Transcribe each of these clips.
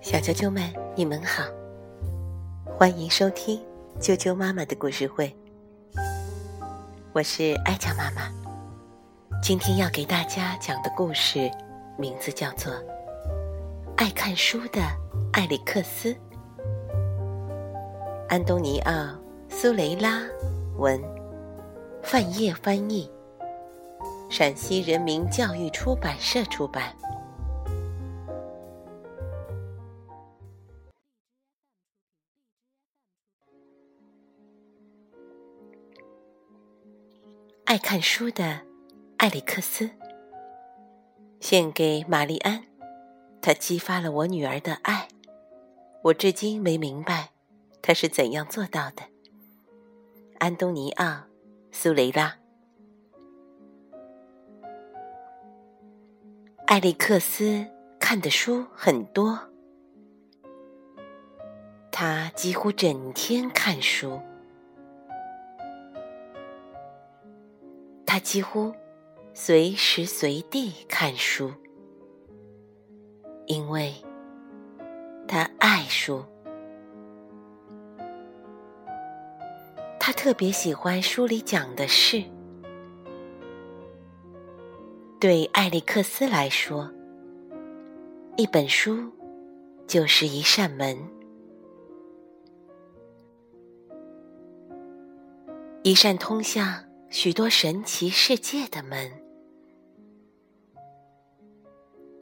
小啾啾们，你们好，欢迎收听啾啾妈妈的故事会。我是艾佳妈妈，今天要给大家讲的故事名字叫做《爱看书的艾里克斯》。安东尼奥·苏雷拉文，范晔翻译，陕西人民教育出版社出版。爱看书的艾里克斯，献给玛丽安。他激发了我女儿的爱。我至今没明白他是怎样做到的。安东尼奥·苏雷拉，艾利克斯看的书很多，他几乎整天看书。他几乎随时随地看书，因为他爱书。他特别喜欢书里讲的事。对艾利克斯来说，一本书就是一扇门，一扇通向。许多神奇世界的门，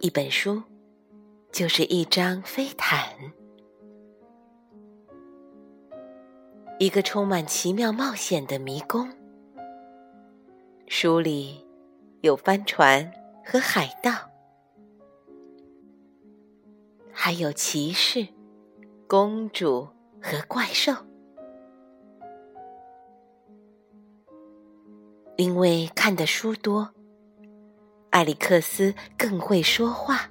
一本书就是一张飞毯，一个充满奇妙冒险的迷宫。书里有帆船和海盗，还有骑士、公主和怪兽。因为看的书多，艾里克斯更会说话，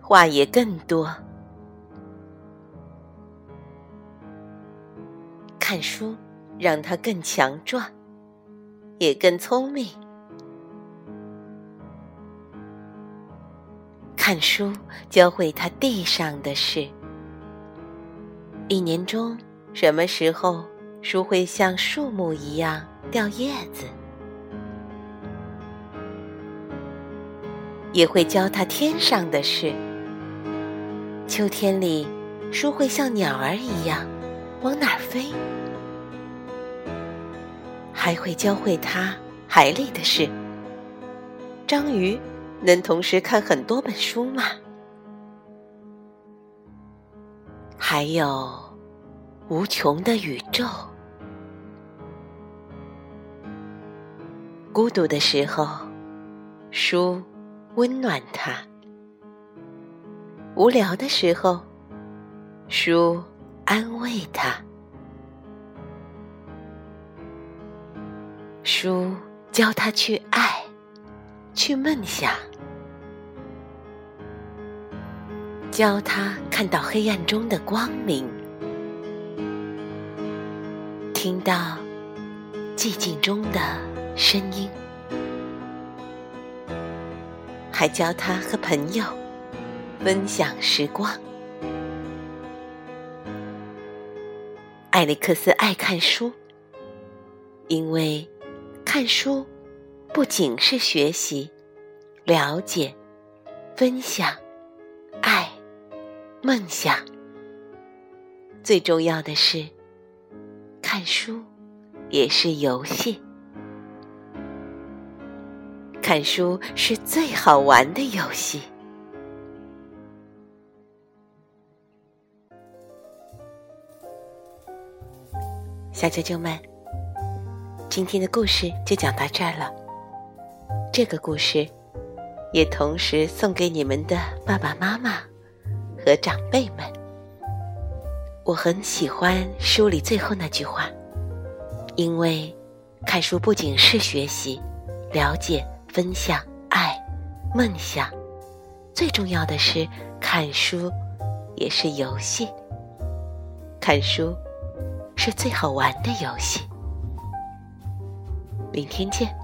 话也更多。看书让他更强壮，也更聪明。看书教会他地上的事。一年中什么时候书会像树木一样？掉叶子，也会教他天上的事。秋天里，书会像鸟儿一样往哪儿飞，还会教会他海里的事。章鱼能同时看很多本书吗？还有无穷的宇宙。孤独的时候，书温暖他；无聊的时候，书安慰他。书教他去爱，去梦想，教他看到黑暗中的光明，听到寂静中的。声音，还教他和朋友分享时光。艾利克斯爱看书，因为看书不仅是学习、了解、分享、爱、梦想，最重要的是，看书也是游戏。看书是最好玩的游戏。小啾啾们，今天的故事就讲到这儿了。这个故事也同时送给你们的爸爸妈妈和长辈们。我很喜欢书里最后那句话，因为看书不仅是学习、了解。分享爱、梦想，最重要的是看书，也是游戏。看书是最好玩的游戏。明天见。